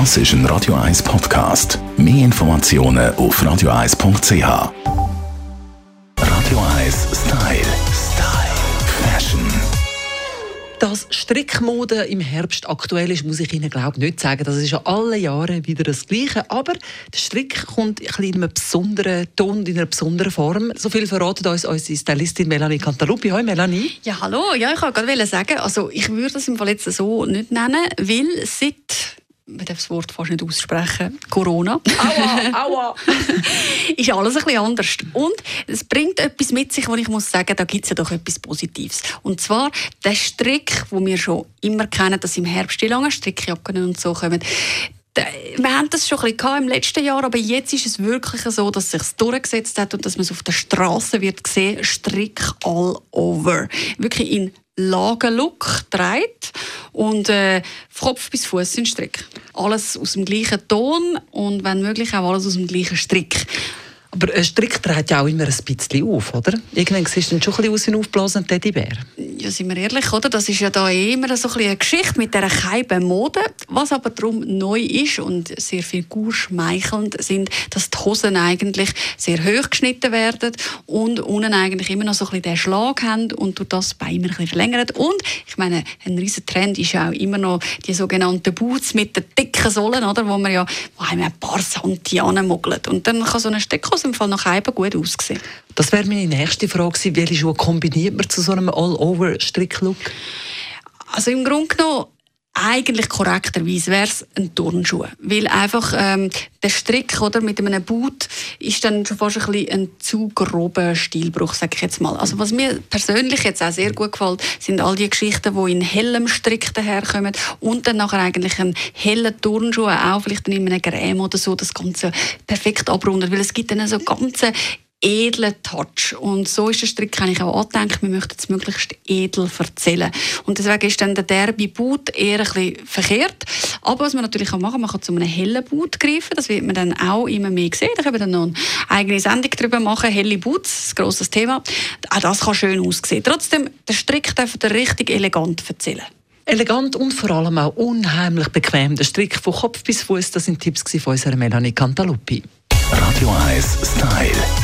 Das ist ein Radio 1 Podcast. Mehr Informationen auf radio1.ch. Radio 1 Style. Style. Fashion. Dass Strickmode im Herbst aktuell ist, muss ich Ihnen glaube nicht sagen. Das ist ja alle Jahre wieder das Gleiche. Aber der Strick kommt ein in einem besonderen Ton, in einer besonderen Form. So viel verratet uns unsere Stylistin Melanie Cantaluppi. Hallo Melanie. Ja, hallo. Ja, ich wollte gerade sagen, also ich würde das im Fall jetzt so nicht nennen, weil seit man darf das Wort fast nicht aussprechen, Corona. Aua, aua. ist alles ein bisschen anders. Und es bringt etwas mit sich, wo ich muss sagen, da gibt es ja doch etwas Positives. Und zwar der Strick, wo wir schon immer kennen, dass im Herbst die langen Strickjacken und so kommen. Wir haben das schon ein bisschen im letzten Jahr, aber jetzt ist es wirklich so, dass es sich durchgesetzt hat und dass man es auf der Straße wird sehen, Strick all over. Wirklich in Lagenlook trägt und äh, Kopf bis Fuß sind Strick. Alles aus dem gleichen Ton und wenn möglich auch alles aus dem gleichen Strick. Aber ein Strick dreht ja auch immer ein bisschen auf, oder? Irgendwann siehst du schon ein bisschen aus wie ein aufgeblasener Teddybär. Ja, sind wir ehrlich, oder? Das ist ja da immer so ein eine Geschichte mit dieser Keiben Mode. Was aber darum neu ist und sehr viel schmeichelnd sind, dass die Hosen eigentlich sehr hoch geschnitten werden und unten eigentlich immer noch so ein bisschen den Schlag haben und durch das Bein immer ein bisschen verlängert. Und ich meine, ein riesen Trend ist ja auch immer noch die sogenannten Boots mit den dicken Sohlen, oder? Wo man ja wo einem ein paar Santi anmuggelt. Und dann kann so eine Steckhose im Fall nach Eiben gut aussehen. Das wäre meine nächste Frage gewesen. Welche Schuhe kombiniert man zu so einem All-Over-Stricklook? Also im Grunde genommen eigentlich korrekterweise wäre es ein Turnschuh. Weil einfach ähm, der Strick oder, mit einem Boot ist dann schon fast ein, bisschen ein zu grober Stilbruch, sage ich jetzt mal. Also was mir persönlich jetzt auch sehr gut gefällt, sind all die Geschichten, die in hellem Strick daherkommen und dann nachher eigentlich ein heller Turnschuh, auch vielleicht in einem Creme oder so, das Ganze perfekt abrundet. Weil es gibt dann so ganze edlen Touch. Und so ist der Strick eigentlich auch angedenkt. Wir möchten es möglichst edel erzählen. Und deswegen ist dann der derbe Boot eher ein bisschen verkehrt. Aber was man natürlich auch machen kann, man kann zu einem hellen Boot greifen. Das wird man dann auch immer mehr sehen. Da können wir dann noch eine eigene Sendung darüber machen. Helle Boots, ein grosses Thema. Auch das kann schön aussehen. Trotzdem, der Strick darf er richtig elegant erzählen. Elegant und vor allem auch unheimlich bequem. Der Strick von Kopf bis Fuß, das sind Tipps von unserer Melanie Cantaluppi. Radio 1 Style. Style.